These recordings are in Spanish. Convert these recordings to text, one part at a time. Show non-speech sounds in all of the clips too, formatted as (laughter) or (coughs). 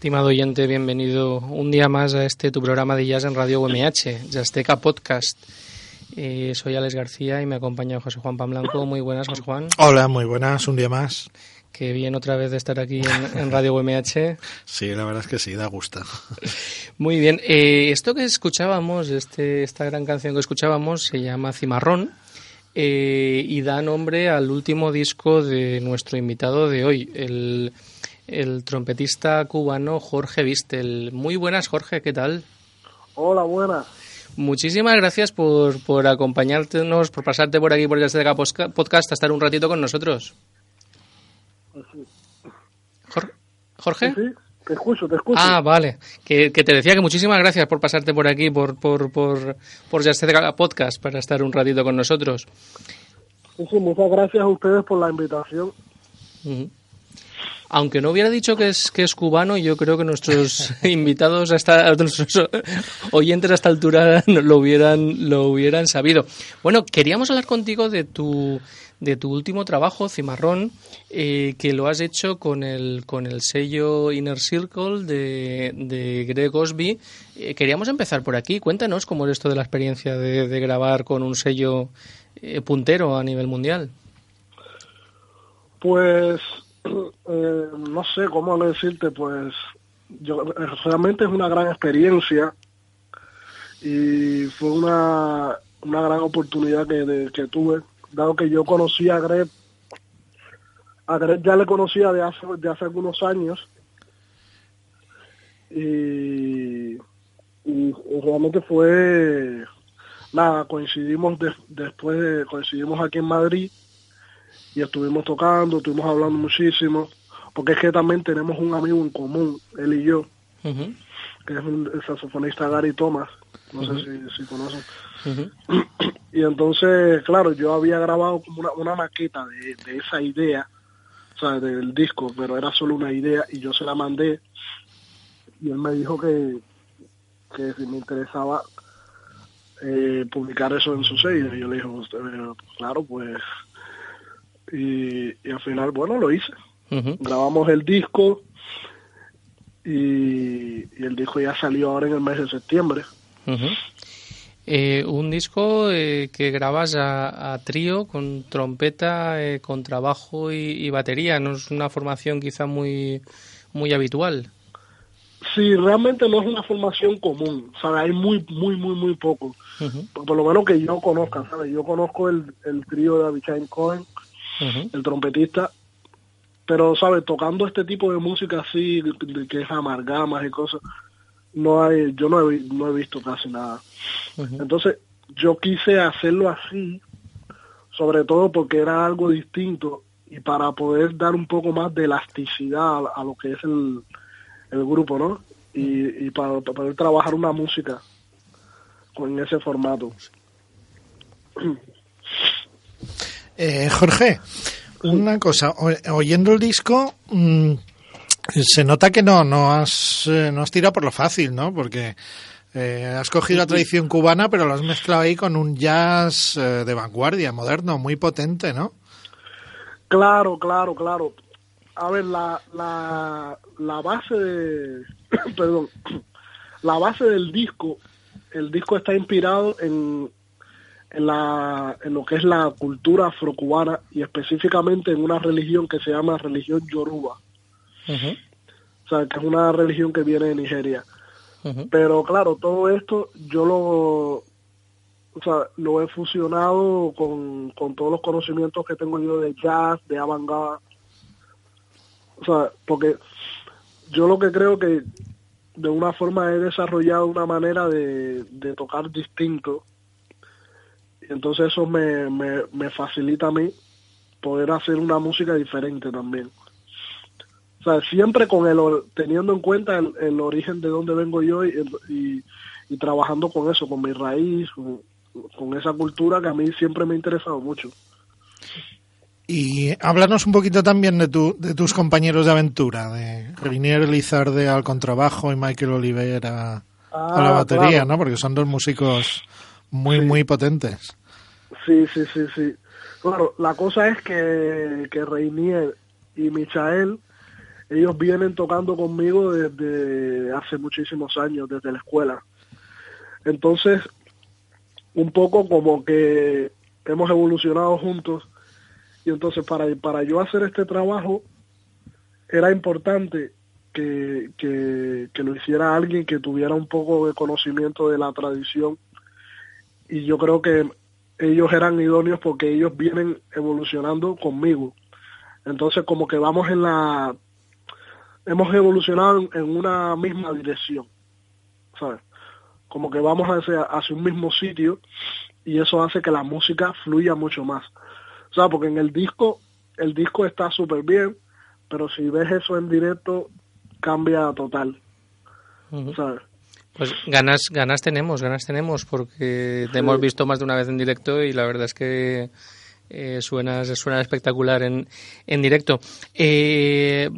Estimado oyente, bienvenido un día más a este tu programa de jazz en Radio UMH, Jazzteca Podcast. Eh, soy Alex García y me acompaña José Juan Pamblanco. Muy buenas, José Juan. Hola, muy buenas, un día más. Qué bien otra vez de estar aquí en, Radio UMH. Sí, la verdad es que sí, da gusto. Muy bien, eh, esto que escuchábamos, este, esta gran canción que escuchábamos, se llama Cimarrón. Eh, y da nombre al último disco de nuestro invitado de hoy, el el trompetista cubano Jorge Vistel. Muy buenas, Jorge, ¿qué tal? Hola, buenas. Muchísimas gracias por, por acompañarnos, por pasarte por aquí por el Azteca Podcast a estar un ratito con nosotros. Jorge. Sí, te escucho, te escucho. Ah, vale. Que, te decía que muchísimas gracias por pasarte por aquí, por, por, por, por Podcast, para estar un ratito con nosotros. Sí, sí, muchas gracias a ustedes por la invitación aunque no hubiera dicho que es, que es cubano, yo creo que nuestros (laughs) invitados, hasta, nuestros oyentes a esta altura lo hubieran, lo hubieran sabido. Bueno, queríamos hablar contigo de tu, de tu último trabajo, Cimarrón, eh, que lo has hecho con el, con el sello Inner Circle de, de Greg Osby. Eh, queríamos empezar por aquí. Cuéntanos cómo es esto de la experiencia de, grabar con un sello eh, puntero a nivel mundial. Pues (clears throat) eh, no sé cómo decirte, pues yo realmente es una gran experiencia y fue una, una gran oportunidad que, que tuve, dado que yo conocí a Greg, a Greg ya le conocía de hace, de hace algunos años y, y realmente fue nada, coincidimos después, de, coincidimos aquí en Madrid y estuvimos tocando, estuvimos hablando muchísimo, porque es que también tenemos un amigo en común, él y yo, que es un el saxofonista Gary Thomas, no sé si, si conocen. ujú, (clears throat) Y entonces, claro, yo había grabado como una, una maqueta de, de esa idea, o sea, del disco, pero era solo una idea y yo se la mandé y él me dijo que, que si me interesaba eh, publicar eso en su sello. Y yo le dije, "Usted, eh, claro, pues... Y, y al final, bueno, lo hice. Grabamos el disco y, y el disco ya salió ahora en el mes de septiembre. Eh, un disco eh, que grabas a, a trío con trompeta, eh, contrabajo y, y batería. No es una formación quizá muy, muy habitual. Sí, realmente no es una formación común, ¿sabes? Hay muy, muy, muy, muy poco. Por, por lo menos que yo conozca, ¿sabes? Yo conozco el, el trío de Abichain Cohen, el trompetista, pero, ¿sabes? Tocando este tipo de música así, que es amalgamas y cosas, no hay, yo no he, no he visto casi nada. Entonces, yo quise hacerlo así, sobre todo porque era algo distinto y para poder dar un poco más de elasticidad a, a lo que es el, el grupo, ¿no? Y, y para, para poder trabajar una música con ese formato. (clears throat) Eh, Jorge, una cosa, oyendo el disco, mm, se nota que no, no has, eh, no has tirado por lo fácil, ¿no? Porque eh, has cogido la tradición cubana, pero lo has mezclado ahí con un jazz eh, de vanguardia, moderno, muy potente, ¿no? Claro, claro, claro. A ver, la, la, la base de, (coughs) perdón, (coughs) la base del disco, el disco está inspirado en, en, la, en lo que es la cultura afrocubana y específicamente en una religión que se llama religión yoruba, o sea, que es una religión que viene de Nigeria. Pero claro, todo esto yo lo, o sea, lo he fusionado con, con todos los conocimientos que tengo yo de jazz, de avant-garde. O sea, porque yo lo que creo que de una forma he desarrollado una manera de, de tocar distinto. Entonces eso me, me, me facilita a mí poder hacer una música diferente también. O sea, siempre con el teniendo en cuenta el, el origen de donde vengo yo y, y, y trabajando con eso, con mi raíz, con, con esa cultura que a mí siempre me ha interesado mucho. Y háblanos un poquito también de, tu, de tus compañeros de aventura, de Rinier Elizarde al contrabajo y Michael Oliveira a la Ah, batería, claro. ¿no? Porque son dos músicos muy, Sí. muy potentes. Sí, sí, sí, sí. Claro, la cosa es que, que Reinier y Michael, ellos vienen tocando conmigo desde hace muchísimos años, desde la escuela. Entonces, un poco como que hemos evolucionado juntos y entonces para, para yo hacer este trabajo era importante que, que, que lo hiciera alguien que tuviera un poco de conocimiento de la tradición y yo creo que ellos eran idóneos porque ellos vienen evolucionando conmigo. Entonces como que vamos en la... Hemos evolucionado en- una misma dirección, ¿sabes? Como que vamos hacia, hacia un mismo sitio y eso hace que la música fluya mucho más. O sea, porque en el disco, el disco está súper bien, pero si ves eso en directo, cambia total. ¿sabes? Pues ganas, ganas tenemos, ganas tenemos, porque te hemos visto más de una vez en directo y la verdad es que eh, suena, suena espectacular en, en directo. Eh,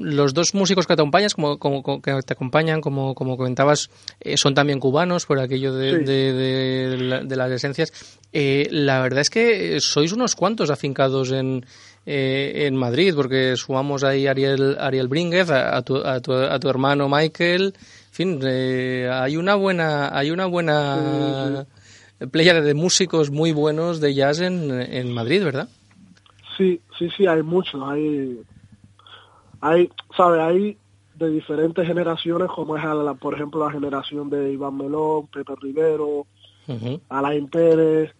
los dos músicos que te acompañas, como, como, que te acompañan, como, como comentabas, eh, son también cubanos por aquello de, Sí. de, de la- de las esencias. Eh, la verdad es que sois unos cuantos afincados en, eh, en Madrid, porque sumamos ahí a Ariel, Ariel Brínguez, a, a tu, a, tu, a tu hermano Michael. Fin, eh, hay una buena, hay una buena playa de músicos muy buenos de jazz en, en Madrid, ¿verdad? Sí, sí, sí, hay muchos, hay, hay, sabe, hay de diferentes generaciones, como es, a la, por ejemplo, la generación de Iván Melón, Pepe Rivero, Ujú. Alain Pérez,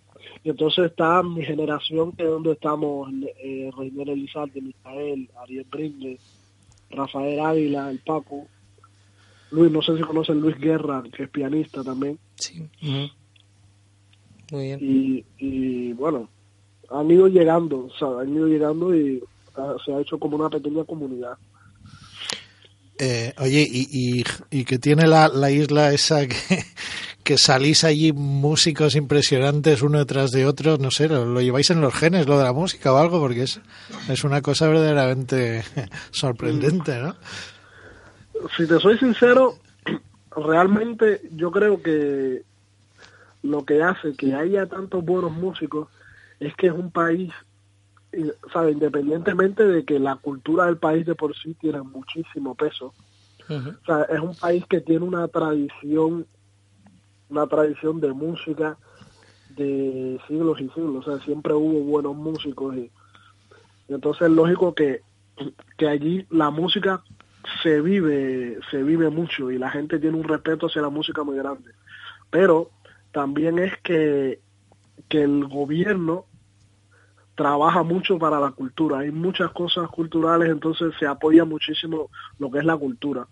y entonces está mi generación, que es donde estamos, eh, Reiner Elizalde, Micael, Ariel Brinde, Rafael Águila, el Paco, Luis, no sé si conocen Luis Guerra, que es pianista también, Sí. Muy bien. y, y bueno, han ido llegando, o sea, han ido llegando y se ha hecho como una pequeña comunidad. Eh, oye, y, y, y, que tiene la, la isla esa que, (laughs) que, salís allí músicos impresionantes uno detrás de otro, no sé, lo, lo, lleváis en los genes, lo de la música o algo, porque es, es una cosa verdaderamente (laughs) sorprendente, ¿no? Si te soy sincero, realmente yo creo que lo que hace que haya tantos buenos músicos es que es un país sabe independientemente de que la cultura del país de por sí tiene muchísimo peso uh -huh. o sea es un país que tiene una tradición una tradición de música de siglos y siglos o sea siempre hubo buenos músicos y, y entonces es lógico que que allí la música se vive se vive mucho y la gente tiene un respeto hacia la música muy grande pero también es que que el gobierno trabaja mucho para la cultura. Hay muchas cosas culturales, entonces se apoya muchísimo lo que es la cultura.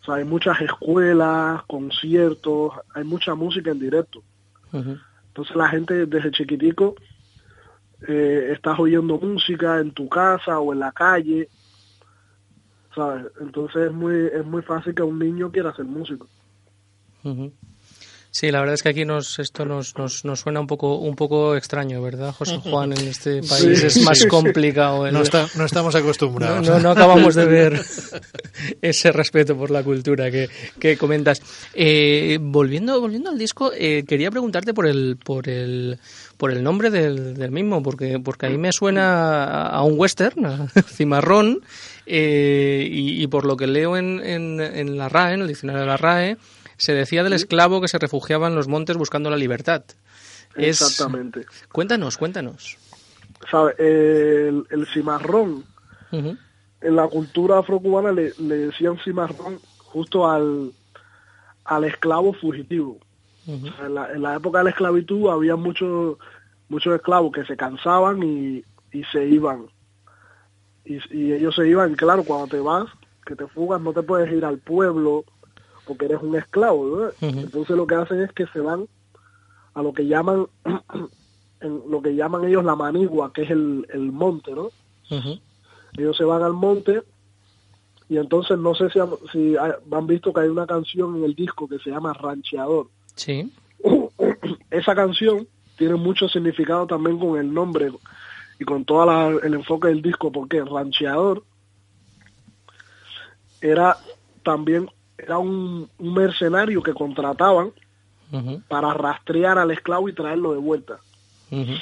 O sea, hay muchas escuelas, conciertos, hay mucha música en directo. Uh -huh. Entonces la gente desde chiquitico eh, estás oyendo música en tu casa o en la calle, ¿sabes? Entonces es muy, es muy fácil que un niño quiera ser músico. Uh -huh. Sí, la verdad es que aquí nos, esto nos, nos, nos suena un poco, un poco extraño, ¿verdad, José Juan? En este país sí, es más complicado. El... No, está, no, estamos acostumbrados. No, no, no, acabamos de ver (laughs) ese respeto por la cultura que, que comentas. Eh, volviendo, volviendo al disco, eh, quería preguntarte por el, por el, por el nombre del, del mismo, porque, porque ahí me suena a un western, a (laughs) cimarrón, eh, y, y, por lo que leo en, en, en la RAE, en el diccionario de la RAE, se decía del esclavo que se refugiaba en los montes buscando la libertad. Exactamente. Es... Cuéntanos, cuéntanos. ¿Sabe? El, el cimarrón, uh -huh. en la cultura afrocubana le, le, decían cimarrón justo al, al esclavo fugitivo. Uh -huh. o sea, en, la, en, la, época de la esclavitud había muchos muchos esclavos que se cansaban y, y se iban. Y, y ellos se iban, claro, cuando te vas, que te fugas, no te puedes ir al pueblo porque eres un esclavo, ¿no? uh -huh. Entonces lo que hacen es que se van a lo que llaman, (clears throat) en lo que llaman ellos la manigua, que es el, el monte, ¿no? Uh -huh. Ellos se van al monte y entonces no sé si, si han visto que hay una canción en el disco que se llama Rancheador. Sí. (clears throat) Esa canción tiene mucho significado también con el nombre y con todo el enfoque del disco, porque Rancheador era también era un, un mercenario que contrataban uh -huh. para rastrear al esclavo y traerlo de vuelta. Uh -huh.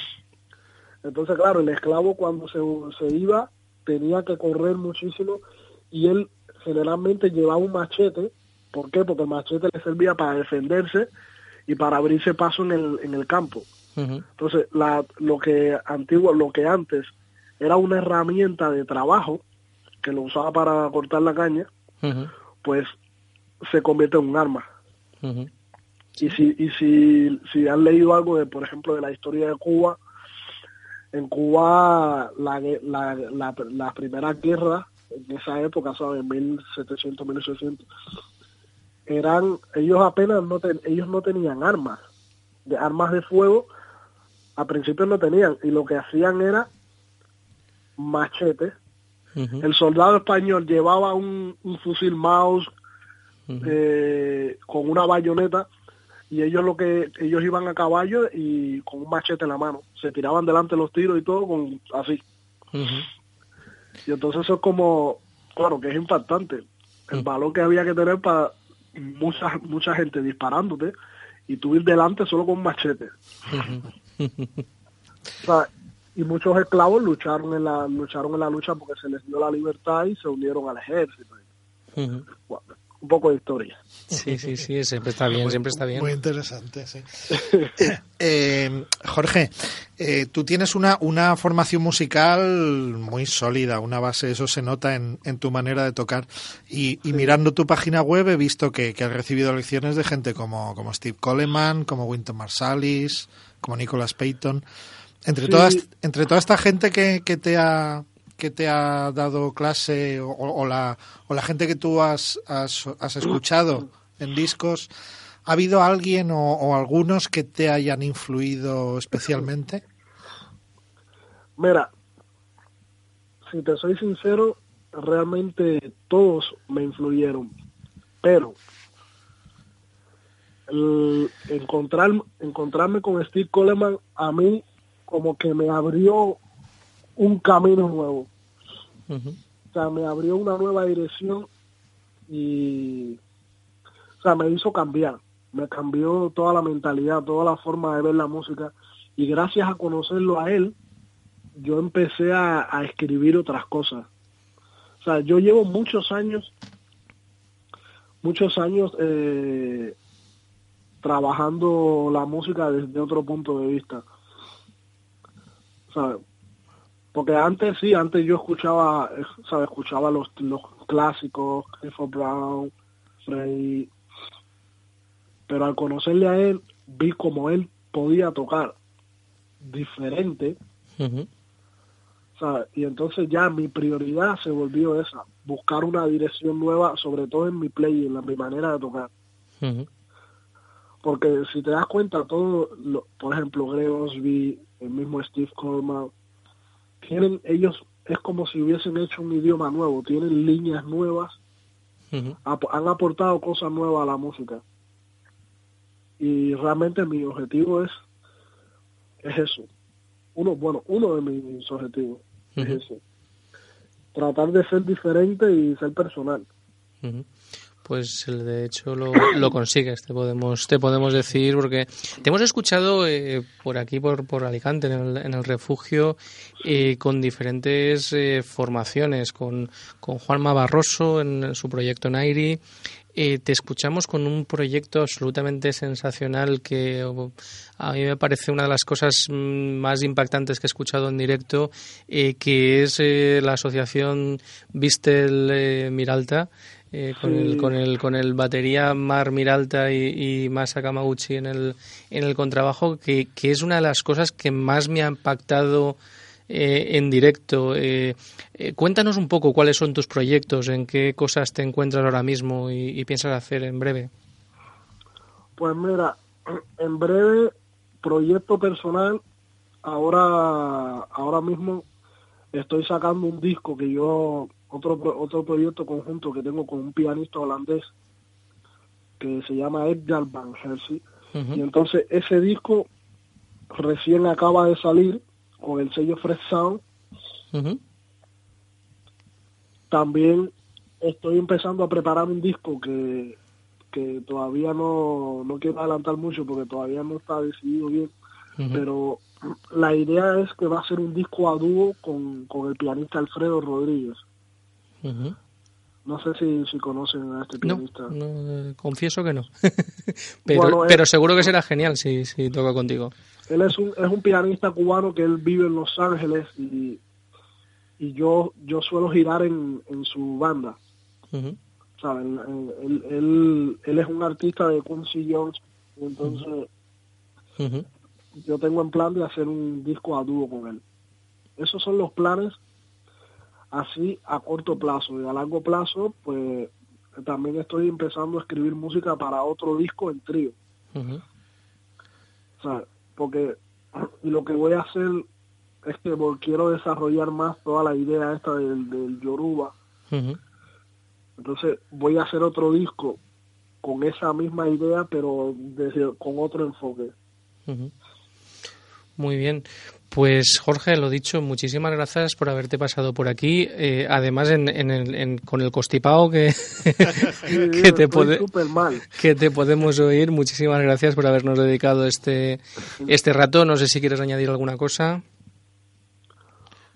Entonces, claro, el esclavo cuando se, se iba tenía que correr muchísimo y él generalmente llevaba un machete. ¿Por qué? Porque el machete le servía para defenderse y para abrirse paso en el, en el campo. Uh -huh. Entonces, la, lo que antiguo, lo que antes era una herramienta de trabajo que lo usaba para cortar la caña, pues se convierte en un arma. Uh -huh. Y si y si, si han leído algo de, por ejemplo, de la historia de Cuba, en Cuba la, la, la, la primera guerra en esa época, ¿sabes? 1700, 1800, eran, ellos apenas no, ten, ellos no tenían armas, de armas de fuego, a principio no tenían, y lo que hacían era machetes. Uh -huh. El soldado español llevaba un, un fusil Maus uh -huh. eh, con una bayoneta y ellos lo que ellos iban a caballo y con un machete en la mano se tiraban delante los tiros y todo con así uh -huh. y entonces eso es como claro que es impactante el valor que había que tener para mucha mucha gente disparándote y tú ir delante solo con machete (laughs) o sea, y muchos esclavos lucharon en la lucharon en la lucha porque se les dio la libertad y se unieron al ejército bueno, un poco de historia. Sí, sí, sí, siempre está bien, siempre está bien. Muy interesante, sí. (laughs) eh, Jorge, eh, tú tienes una, una formación musical muy sólida, una base, eso se nota en, en tu manera de tocar. Y, y sí. mirando tu página web he visto que, que, has recibido lecciones de gente como, como Steve Coleman, como Winton Marsalis, como Nicholas Payton. Entre, sí. todas, entre toda esta gente que, que te ha que te ha dado clase o, o, la, o la gente que tú has, has, has escuchado en discos, ¿ha habido alguien o, o, algunos que te hayan influido especialmente? Mira, si te soy sincero, realmente todos me influyeron, pero el encontrar, encontrarme con Steve Coleman a mí como que me abrió un camino nuevo. O sea, me abrió una nueva dirección y, o sea, me hizo cambiar. Me cambió toda la mentalidad, toda la forma de ver la música. Y gracias a conocerlo a él, yo empecé a, a escribir otras cosas. O sea, yo llevo muchos años, muchos años eh, trabajando la música desde otro punto de vista. Porque antes sí, antes yo escuchaba, ¿sabes? Escuchaba los, los clásicos, Clifford Brown, Freddy, pero al conocerle a él, vi como él podía tocar diferente, y entonces ya mi prioridad se volvió esa, buscar una dirección nueva, sobre todo en mi play, en la, mi manera de tocar. Porque si te das cuenta, todo, lo, por ejemplo, Greg Osby, el mismo Steve Coleman, tienen ellos, es como si hubiesen hecho un idioma nuevo, tienen líneas nuevas, han aportado cosas nuevas a la música. Y realmente mi objetivo es, es eso. Uno, bueno, uno de mis objetivos es eso. Tratar de ser diferente y ser personal. Pues de hecho lo, lo, consigues, te podemos, te podemos decir, porque te hemos escuchado eh, por aquí, por, por Alicante, en el, en el refugio, eh, con diferentes eh, formaciones, con, con Juanma Barroso en su proyecto Nairi, eh, te escuchamos con un proyecto absolutamente sensacional que a mí me parece una de las cosas mm, más impactantes que he escuchado en directo, eh, que es eh, la asociación Vistel Miralta. Con, el, con, el, con el batería Mar Miralta y, y Masa Kamaguchi en el, en el contrabajo, que, que es una de las cosas que más me ha impactado eh, en directo. Eh, eh, cuéntanos un poco cuáles son tus proyectos, en qué cosas te encuentras ahora mismo y, piensas hacer en breve. Pues mira, en breve, proyecto personal, ahora, ahora mismo estoy sacando un disco que yo, otro, otro proyecto conjunto que tengo con un pianista holandés que se llama Edgar Van Hersen. Y entonces ese disco recién acaba de salir con el sello Fresh Sound. También estoy empezando a preparar un disco que, que todavía no, no quiero adelantar mucho porque todavía no está decidido bien, pero la idea es que va a ser un disco a dúo con, con el pianista Alfredo Rodríguez. No sé si, si conocen a este pianista. No, eh, confieso que no. (laughs) pero, pero seguro que será genial si, si toca contigo. Él es un, es un pianista cubano que él vive en Los Ángeles y, y yo, yo suelo girar en, en su banda. Él, él, él, es un artista de Quincy Jones, entonces yo tengo en plan de hacer un disco a dúo con él. Esos son los planes así a corto plazo y a largo plazo, pues también estoy empezando a escribir música para otro disco en trío. O sea, porque lo que voy a hacer es que quiero desarrollar más toda la idea esta del, del Yoruba. Entonces voy a hacer otro disco con esa misma idea, pero desde, con otro enfoque. Muy bien. Pues Jorge, lo dicho, muchísimas gracias por haberte pasado por aquí. Eh, además, en, en con el constipado que, (laughs) que, te que te podemos oír. Muchísimas gracias por habernos dedicado este, este rato. No sé si quieres añadir alguna cosa.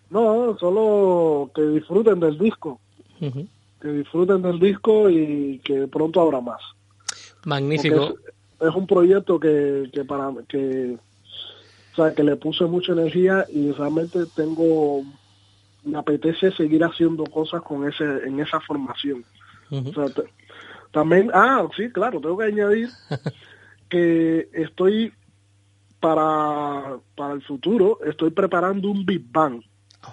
No, solo que disfruten del disco. Que disfruten del disco y que pronto habrá más. Magnífico. Es, es, un proyecto que, que para que o sea, que le puse mucha energía y realmente tengo, me apetece seguir haciendo cosas con ese, en esa formación. o sea, también, ah, sí, claro, tengo que añadir (laughs) que estoy para, para el futuro, estoy preparando un Big Bang.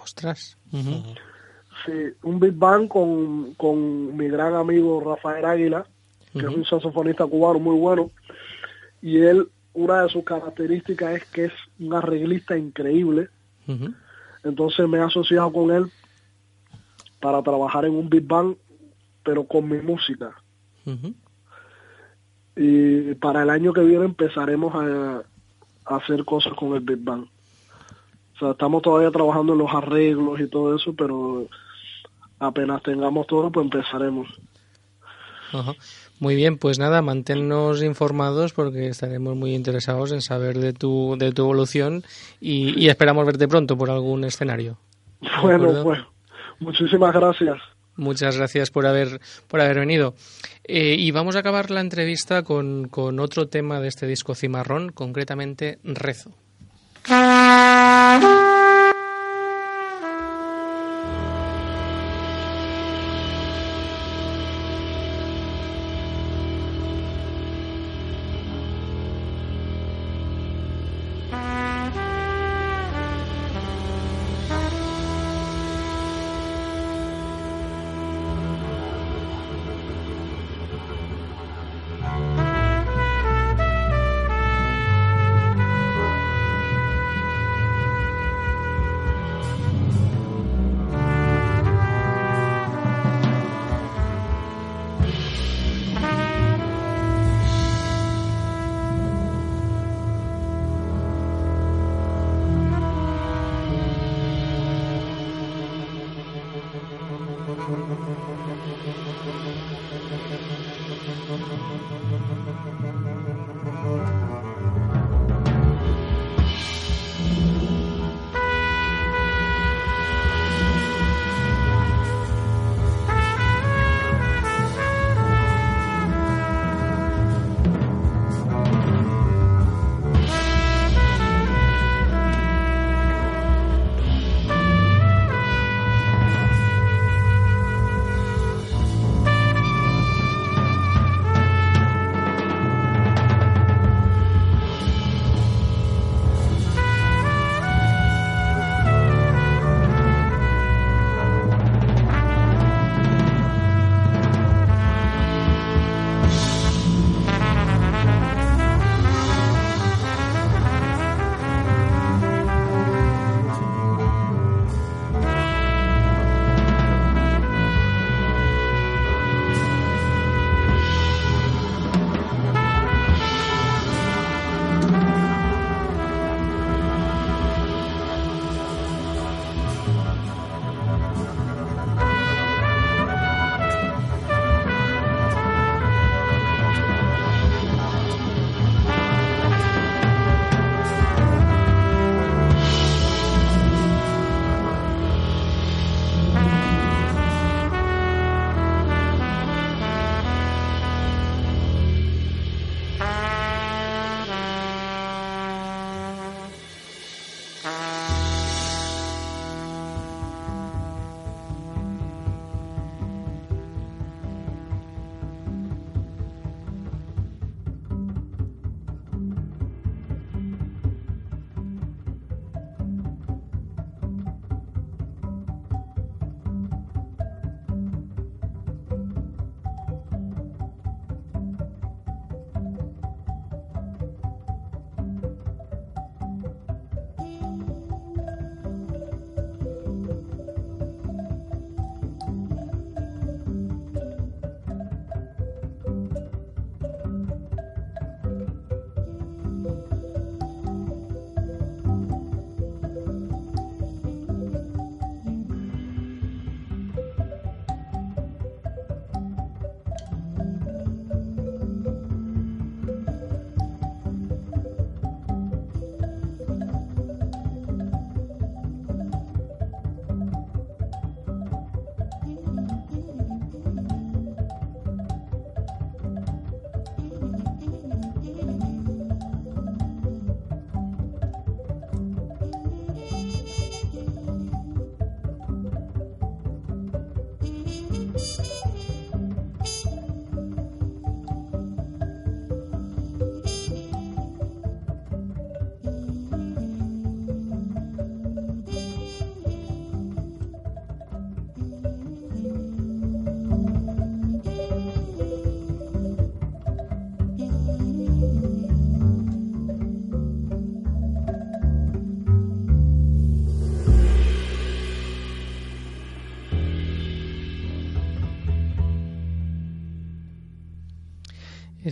Ostras. Sí, un Big Bang con, con mi gran amigo Rafael Águila, que es un saxofonista cubano muy bueno, y él una de sus características es que es un arreglista increíble. Entonces me he asociado con él para trabajar en un Big Bang, pero con mi música. Y para el año que viene empezaremos a, hacer cosas con el Big Bang. O sea, estamos todavía trabajando en los arreglos y todo eso, pero apenas tengamos todo, pues empezaremos. Muy bien, pues nada, manténnos informados porque estaremos muy interesados en saber de tu, de tu evolución y, esperamos verte pronto por algún escenario. Bueno, pues muchísimas gracias. Muchas gracias por haber, por haber venido. Eh, y vamos a acabar la entrevista con, con otro tema de este disco Cimarrón, concretamente Rezo. (laughs)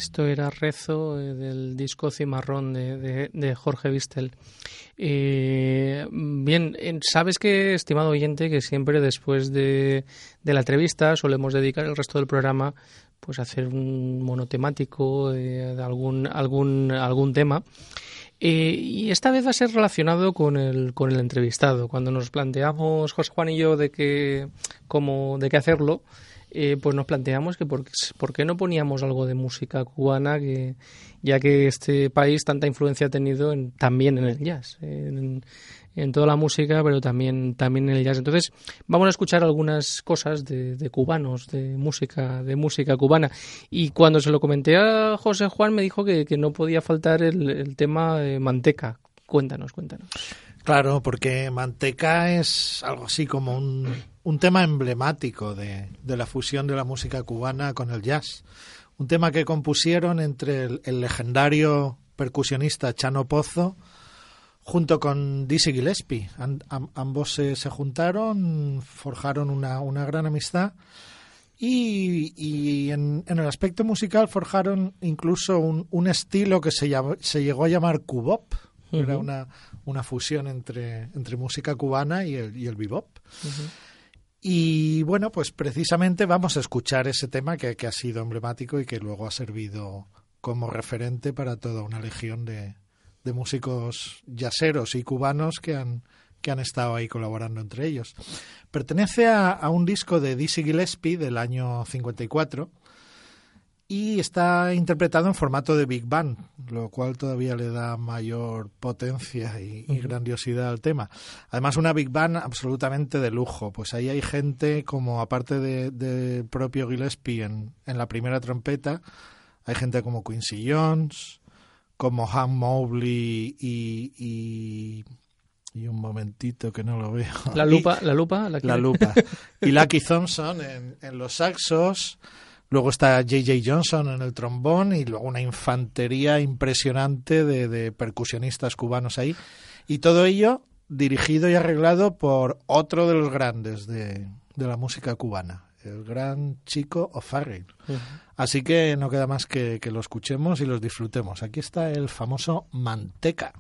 Esto era Rezo eh, del disco Cimarrón de, de, Jorge Vistel. Eh, bien, sabes que, estimado oyente, que siempre después de, de, la entrevista solemos dedicar el resto del programa pues a hacer un monotemático de algún, algún, algún tema. Eh, y esta vez va a ser relacionado con el, con el entrevistado. Cuando nos planteamos, José Juan y yo, de, que, cómo, de qué hacerlo, eh, pues nos planteamos que por, qué no poníamos algo de música cubana, que, ya que este país tanta influencia ha tenido en, también en el jazz. En, toda la música, pero también, también en el jazz. Entonces, vamos a escuchar algunas cosas de, cubanos, de música, de música cubana. Y cuando se lo comenté a José Juan, me dijo que, no podía faltar el, tema de Manteca. Cuéntanos, cuéntanos. Claro, porque Manteca es algo así como un, un tema emblemático de, de, la fusión de la música cubana con el jazz. Un tema que compusieron entre el legendario percusionista Chano Pozo junto con Dizzy Gillespie. ambos se, juntaron, forjaron una, una gran amistad y, y en, en, el aspecto musical forjaron incluso un, un estilo que se, se llegó a llamar cubop. Era una, una fusión entre, entre música cubana y el, y el bebop. Y bueno, pues precisamente vamos a escuchar ese tema que, que ha sido emblemático y que luego ha servido como referente para toda una legión de, de músicos yaceros y cubanos que han, que han estado ahí colaborando entre ellos. Pertenece a, un disco de Dizzy Gillespie del año 54 y está interpretado en formato de Big Band, lo cual todavía le da mayor potencia y, grandiosidad al tema. Además, una Big Band absolutamente de lujo, pues ahí hay gente como, aparte del de propio Gillespie en, en la primera trompeta, hay gente como Quincy Jones, como Han Mobley y, y, un momentito que no lo veo. La lupa, la lupa, la, lupa. (laughs) Y Lucky Thompson en, en los saxos. Luego está J.J. Johnson en el trombón y luego una infantería impresionante de, de, percusionistas cubanos ahí. Y todo ello dirigido y arreglado por otro de los grandes de, de la música cubana, el gran chico O'Farrill. Así que no queda más que, que lo escuchemos y los disfrutemos. Aquí está el famoso Manteca.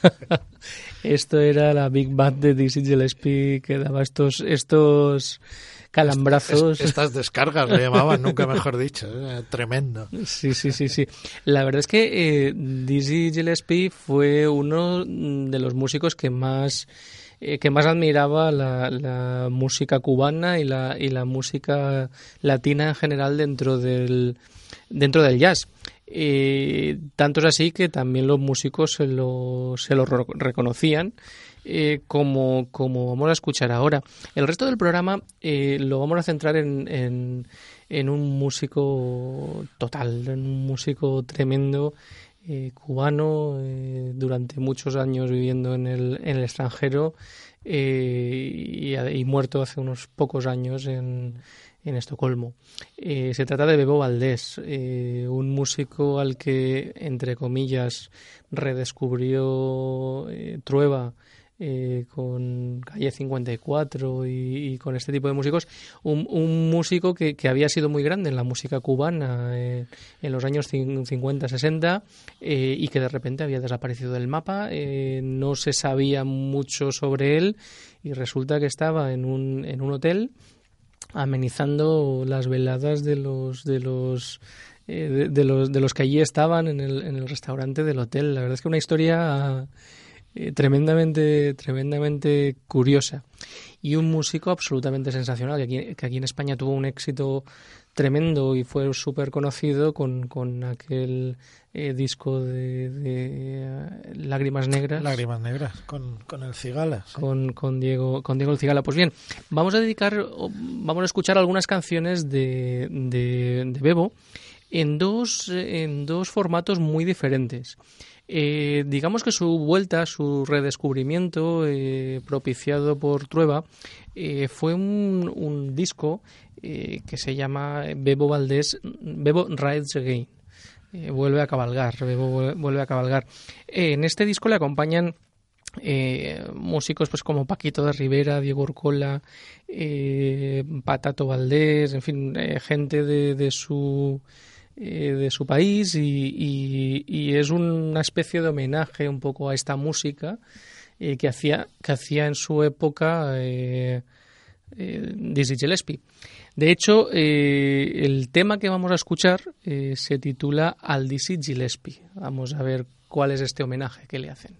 (laughs) Esto era la Big Band de Dizzy Gillespie que daba estos, estos calambrazos. estas descargas le llamaban, nunca mejor dicho. ¿eh? Tremendo. Sí, sí, sí, sí. La verdad es que eh, Dizzy Gillespie fue uno de los músicos que más eh, que más admiraba la, la, música cubana y la, y la música latina en general dentro del, dentro del jazz. Eh, tanto es así que también los músicos se lo, se lo reconocían eh, como, como vamos a escuchar ahora. El resto del programa eh, lo vamos a centrar en, en, en, un músico total, en un músico tremendo. Eh, cubano durante muchos años viviendo en el, en el extranjero y, y muerto hace unos pocos años en, en Estocolmo. Eh, se trata de Bebo Valdés, eh, un músico al que, entre comillas, redescubrió eh, Trueba con Calle 54 y, y, con este tipo de músicos. Un, un músico que, que, había sido muy grande en la música cubana en los años 50-60 y que de repente había desaparecido del mapa. no se sabía mucho sobre él y resulta que estaba en un, en un hotel amenizando las veladas de los de los eh, de, los de los que allí estaban en el, en el restaurante del hotel. La verdad es que una historia eh, tremendamente tremendamente curiosa y un músico absolutamente sensacional que aquí, que aquí en España tuvo un éxito tremendo y fue súper conocido con, con aquel eh, disco de, de uh, Lágrimas Negras. Lágrimas Negras, con, con el Cigala. Sí. Con, con, Diego, con Diego el Cigala. Pues bien, vamos a dedicar, vamos a escuchar algunas canciones de, de, de Bebo en dos, en dos formatos muy diferentes. Eh, digamos que su vuelta, su redescubrimiento eh, propiciado por Trueba eh, fue un, un disco eh, que se llama Bebo Valdés, Bebo Rides Again. Eh, vuelve a cabalgar, Bebo vuelve a cabalgar. Eh, en este disco le acompañan eh, músicos pues como Paquito de Rivera, Diego Urcola, eh, Patato Valdés, en fin, eh, gente de, de su de su país y, y, y, es una especie de homenaje un poco a esta música que hacía que hacía en su época Dizzy Gillespie. De hecho, eh, el tema que vamos a escuchar eh, se titula Aldisi Gillespie. Vamos a ver cuál es este homenaje que le hacen.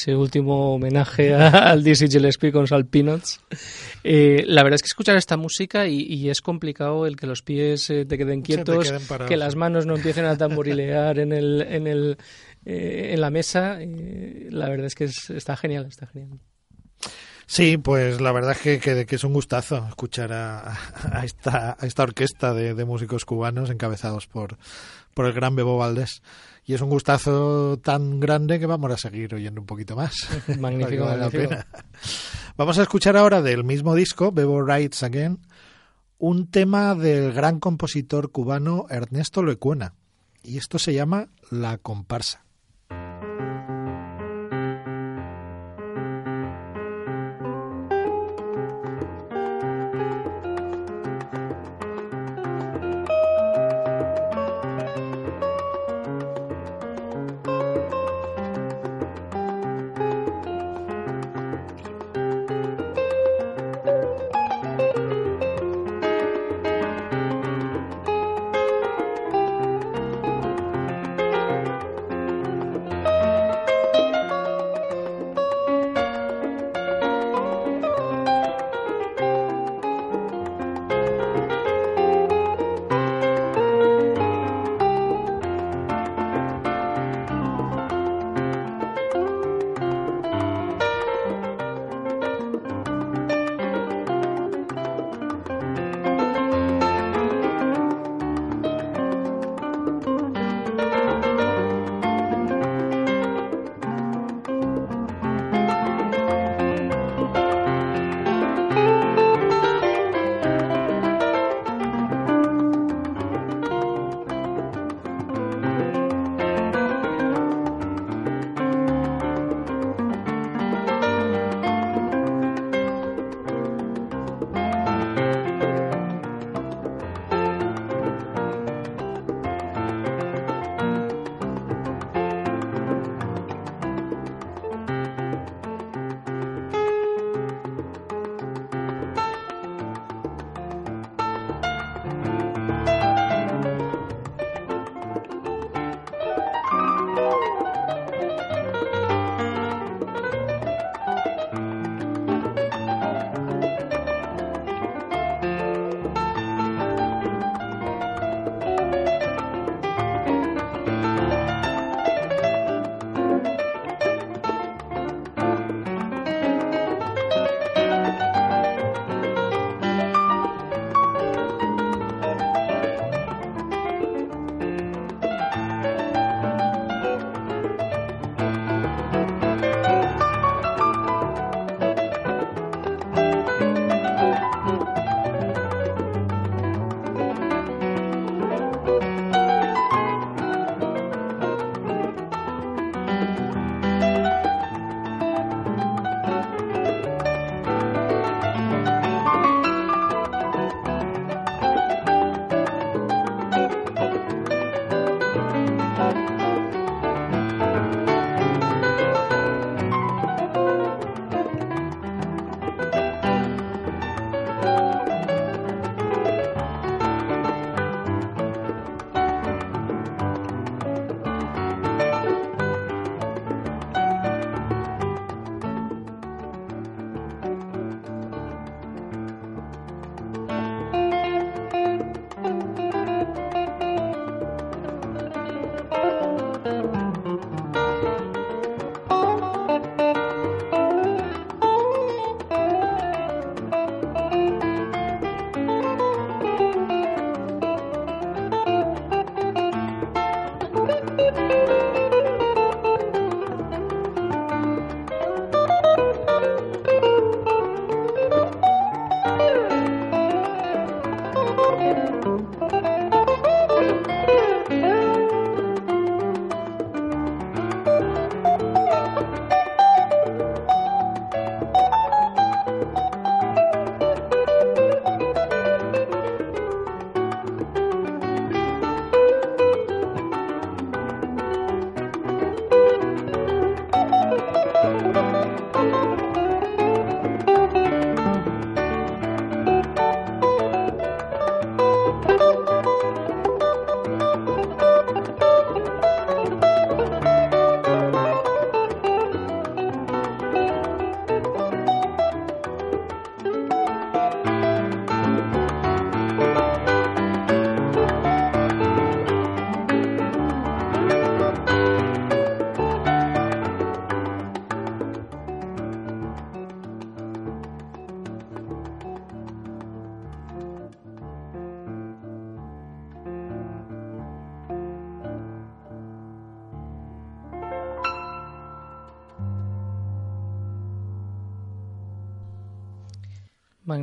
Ese último homenaje (laughs) al Dizzy Gillespie con Salt Peanuts. Eh, la verdad es que escuchar esta música y, es complicado el que los pies eh, te queden quietos, que las manos no empiecen a tamborilear en el, en el eh, en la mesa. la verdad es que está genial, está genial. Sí, pues la verdad es que, que, es un gustazo escuchar a, a, esta, a esta orquesta de, de, músicos cubanos encabezados por, por el gran Bebo Valdés. Y es un gustazo tan grande que vamos a seguir oyendo un poquito más. (laughs) Magnífico, vale la pena. Vamos a escuchar ahora del mismo disco, Bebo Writes Again, un tema del gran compositor cubano Ernesto Lecuena. Y esto se llama La Comparsa.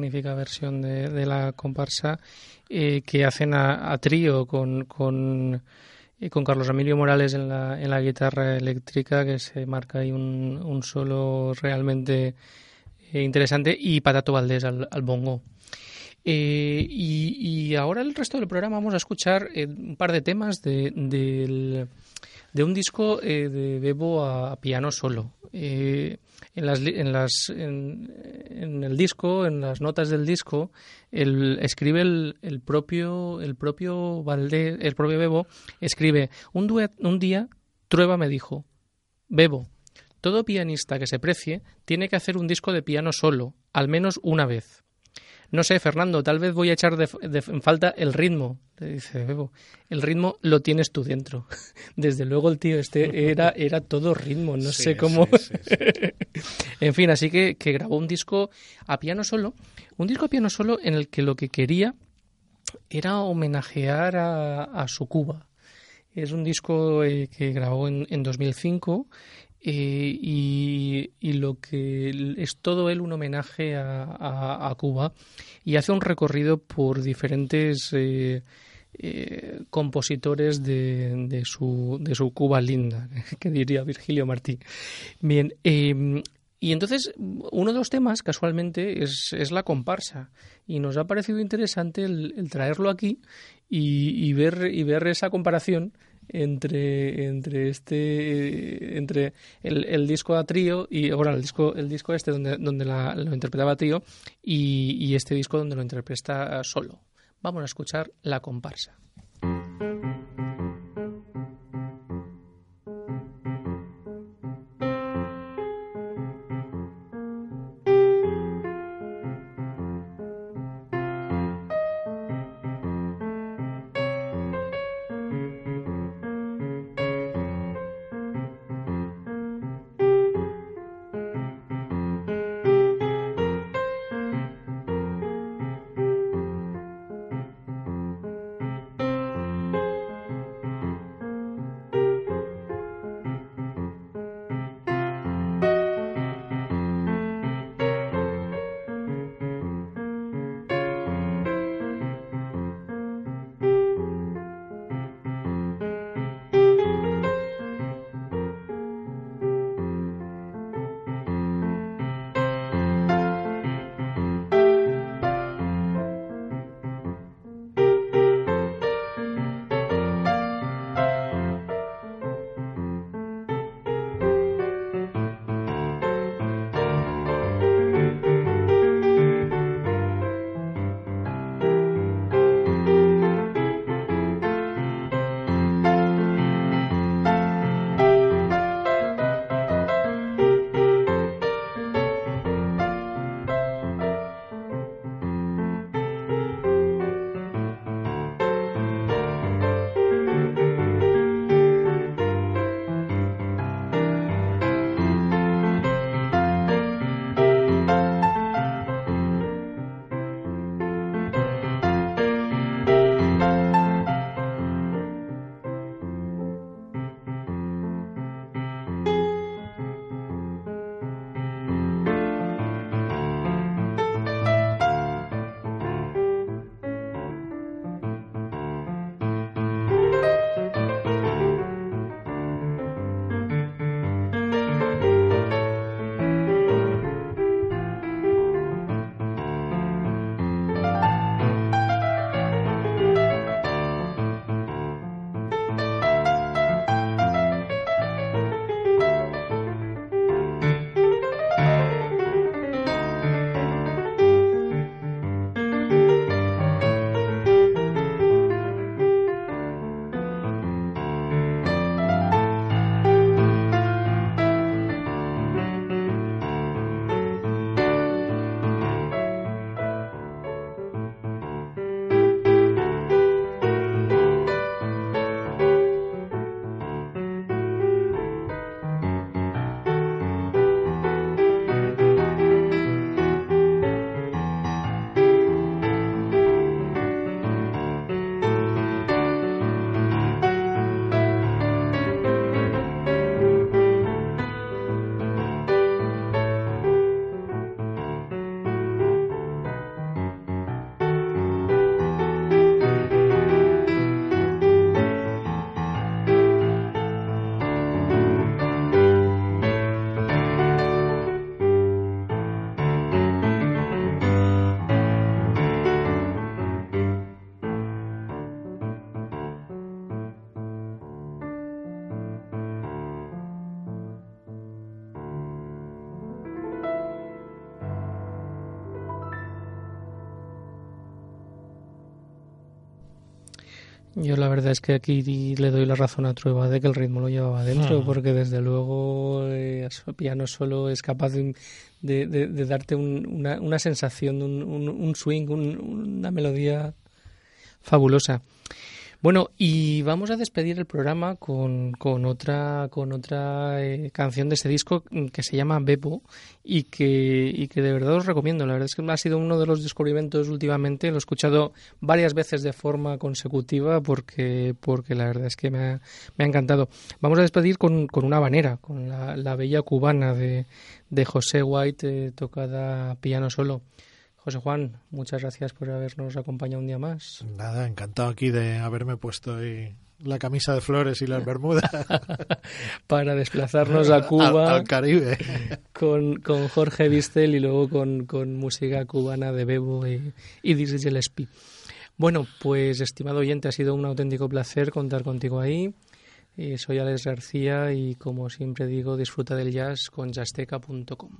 Versión de, de la comparsa eh, que hacen a, a trío con, con, eh, con Carlos Emilio Morales en la, en la guitarra eléctrica, que se marca ahí un, un solo realmente eh, interesante, y Patato Valdés al, al bongo. Y, y, ahora el resto del programa vamos a escuchar un par de temas de, del, de un disco eh, de Bebo a, piano solo. Eh, en, las, en, las, en, en, el disco, en las notas del disco, el, escribe el, el, propio el propio el propio Bebo, escribe un, duet, un día Trueba me dijo, Bebo, todo pianista que se precie tiene que hacer un disco de piano solo, al menos una vez. No sé, Fernando, tal vez voy a echar de, de, en falta el ritmo. Le dice Bebo, el ritmo lo tienes tú dentro. (laughs) Desde luego el tío este era, era todo ritmo, no sí, sé cómo. Sí, sí, (laughs) en fin, así que, que grabó un disco a piano solo, un disco a piano solo en el que lo que quería era homenajear a, a su Cuba. Es un disco eh, que grabó en, en 2005 eh, y, lo que es todo él un homenaje a, a, Cuba y hace un recorrido por diferentes eh, eh, compositores de, de, su, de su Cuba linda, (laughs) que diría Virgilio Martí. Bien, eh, y entonces uno de los temas, casualmente, es, es, la comparsa. Y nos ha parecido interesante el, traerlo aquí y, ver, y ver esa comparación entre entre este entre el, el disco a trío y ahora el disco el disco este donde donde la, lo interpretaba trío y, y este disco donde lo interpreta solo. Vamos a escuchar la comparsa Yo la verdad es que aquí le doy la razón a Trueba de que el ritmo lo llevaba adentro, porque desde luego eh, piano solo es capaz de, de, darte una, una, sensación, un, un, swing, una melodía fabulosa. Bueno, y vamos a despedir el programa con, con otra, con otra eh, canción de este disco que se llama Bebo y que, y que de verdad os recomiendo. La verdad es que ha sido uno de los descubrimientos últimamente. Lo he escuchado varias veces de forma consecutiva porque, porque la verdad es que me ha, me ha encantado. Vamos a despedir con, con una banera, con la, bella cubana de, de José White, eh, tocada piano solo. José Juan, muchas gracias por habernos acompañado un día más. Nada, encantado aquí de haberme puesto la camisa de flores y las bermudas. (laughs) Para desplazarnos a (laughs) Cuba. Al, Caribe. Con, con, Jorge Vistel y luego con, con música cubana de Bebo y, y Dizzy Gillespie. Bueno, pues estimado oyente, ha sido un auténtico placer contar contigo ahí. Eh, soy Alex García y como siempre digo, disfruta del jazz con jazzteca.com.